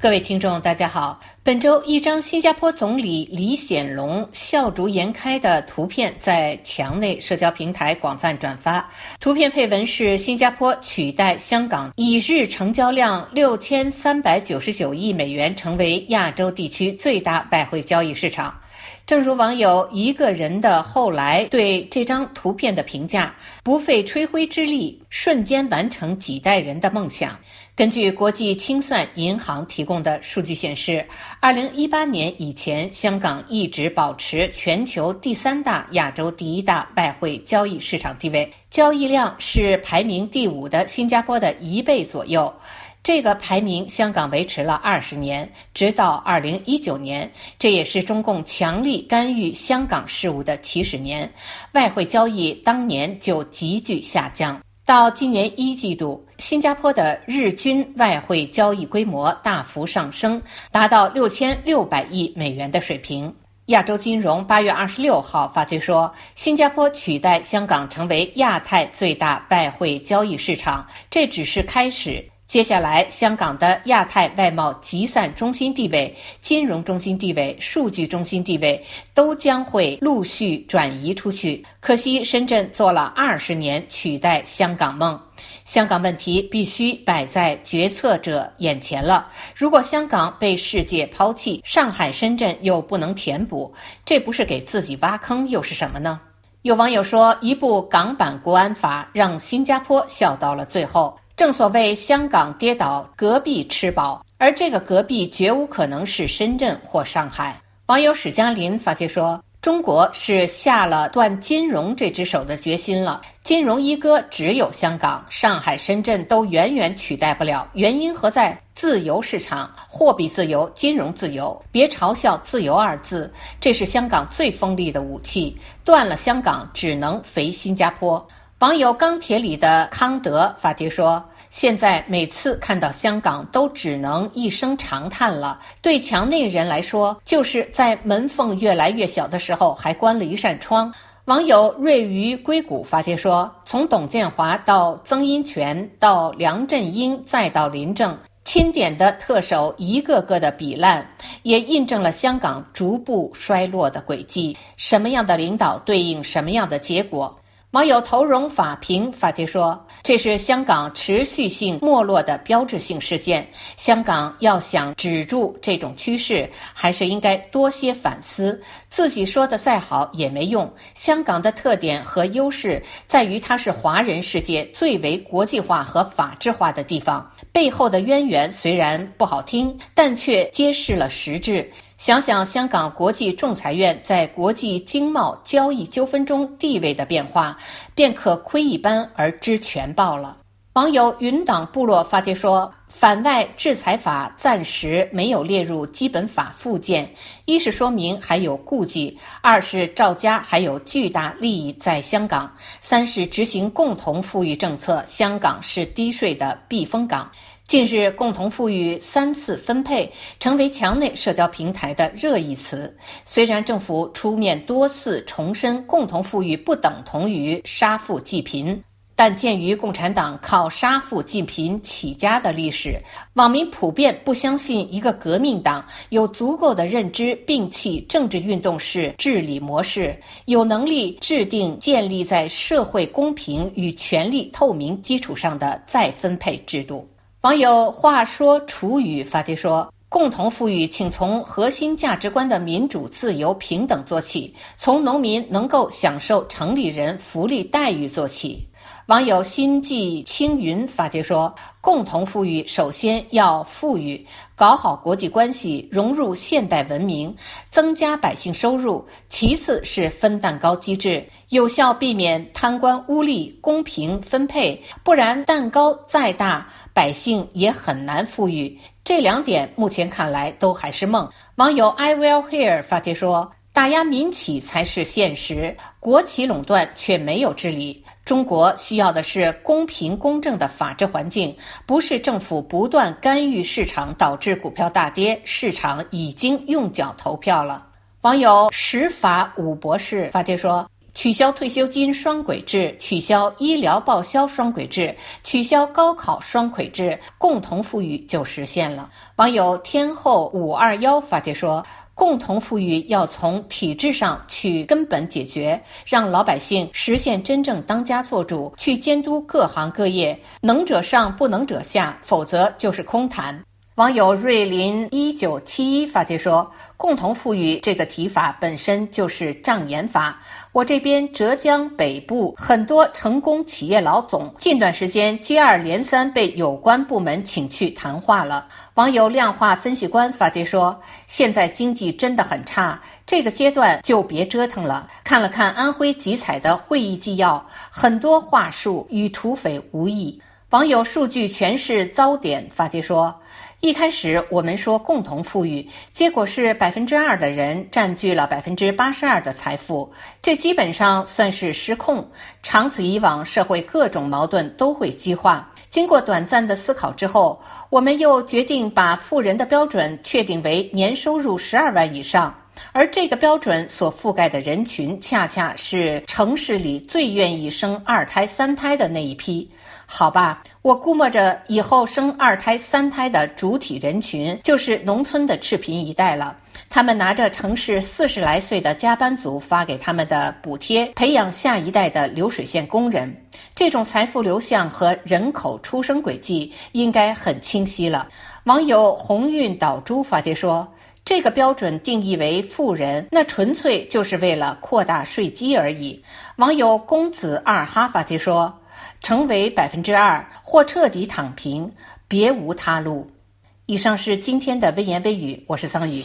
各位听众，大家好。本周，一张新加坡总理李显龙笑逐颜开的图片在墙内社交平台广泛转发。图片配文是：“新加坡取代香港，以日成交量六千三百九十九亿美元，成为亚洲地区最大外汇交易市场。”正如网友一个人的后来对这张图片的评价：“不费吹灰之力，瞬间完成几代人的梦想。”根据国际清算银行提供的数据显示，二零一八年以前，香港一直保持全球第三大、亚洲第一大外汇交易市场地位，交易量是排名第五的新加坡的一倍左右。这个排名，香港维持了二十年，直到二零一九年，这也是中共强力干预香港事务的起始年，外汇交易当年就急剧下降。到今年一季度，新加坡的日均外汇交易规模大幅上升，达到六千六百亿美元的水平。亚洲金融八月二十六号发推说，新加坡取代香港成为亚太最大外汇交易市场，这只是开始。接下来，香港的亚太外贸集散中心地位、金融中心地位、数据中心地位都将会陆续转移出去。可惜，深圳做了二十年取代香港梦，香港问题必须摆在决策者眼前了。如果香港被世界抛弃，上海、深圳又不能填补，这不是给自己挖坑又是什么呢？有网友说，一部港版国安法让新加坡笑到了最后。正所谓香港跌倒，隔壁吃饱，而这个隔壁绝无可能是深圳或上海。网友史嘉林发帖说：“中国是下了断金融这只手的决心了，金融一哥只有香港、上海、深圳都远远取代不了。原因何在？自由市场、货币自由、金融自由。别嘲笑‘自由’二字，这是香港最锋利的武器。断了香港，只能肥新加坡。”网友钢铁里的康德发帖说：“现在每次看到香港，都只能一声长叹了。对墙内人来说，就是在门缝越来越小的时候，还关了一扇窗。”网友瑞鱼硅谷发帖说：“从董建华到曾荫权，到梁振英，再到林郑，钦点的特首一个个的比烂，也印证了香港逐步衰落的轨迹。什么样的领导，对应什么样的结果。”网友头容法庭法帖说：“这是香港持续性没落的标志性事件。香港要想止住这种趋势，还是应该多些反思。自己说的再好也没用。香港的特点和优势在于它是华人世界最为国际化和法治化的地方。背后的渊源虽然不好听，但却揭示了实质。”想想香港国际仲裁院在国际经贸交易纠纷中地位的变化，便可窥一斑而知全豹了。网友云党部落发帖说：“反外制裁法暂时没有列入基本法附件，一是说明还有顾忌，二是赵家还有巨大利益在香港，三是执行共同富裕政策，香港是低税的避风港。”近日，“共同富裕”三次分配成为墙内社交平台的热议词。虽然政府出面多次重申“共同富裕”不等同于杀富济贫，但鉴于共产党靠杀富济贫起家的历史，网民普遍不相信一个革命党有足够的认知摒弃政治运动式治理模式，有能力制定建立在社会公平与权力透明基础上的再分配制度。网友话说楚语发帖说：“共同富裕，请从核心价值观的民主、自由、平等做起，从农民能够享受城里人福利待遇做起。”网友心悸青云发帖说：“共同富裕，首先要富裕，搞好国际关系，融入现代文明，增加百姓收入；其次是分蛋糕机制，有效避免贪官污吏，公平分配，不然蛋糕再大，百姓也很难富裕。这两点目前看来都还是梦。”网友 I will here 发帖说。打压民企才是现实，国企垄断却没有治理。中国需要的是公平公正的法治环境，不是政府不断干预市场导致股票大跌。市场已经用脚投票了。网友十法五博士发帖说。取消退休金双轨制，取消医疗报销双轨制，取消高考双轨制，共同富裕就实现了。网友天后五二幺发帖说。共同富裕要从体制上去根本解决，让老百姓实现真正当家作主，去监督各行各业，能者上，不能者下，否则就是空谈。网友瑞林一九七一发帖说：“共同富裕这个提法本身就是障眼法。我这边浙江北部很多成功企业老总，近段时间接二连三被有关部门请去谈话了。”网友量化分析官发帖说：“现在经济真的很差，这个阶段就别折腾了。”看了看安徽集采的会议纪要，很多话术与土匪无异。网友数据全是糟点发帖说。一开始我们说共同富裕，结果是百分之二的人占据了百分之八十二的财富，这基本上算是失控。长此以往，社会各种矛盾都会激化。经过短暂的思考之后，我们又决定把富人的标准确定为年收入十二万以上，而这个标准所覆盖的人群，恰恰是城市里最愿意生二胎、三胎的那一批。好吧，我估摸着以后生二胎、三胎的主体人群就是农村的赤贫一代了。他们拿着城市四十来岁的加班族发给他们的补贴，培养下一代的流水线工人。这种财富流向和人口出生轨迹应该很清晰了。网友鸿运导珠发帖说：“这个标准定义为富人，那纯粹就是为了扩大税基而已。”网友公子二哈发帖说。成为百分之二，或彻底躺平，别无他路。以上是今天的微言微语，我是桑宇。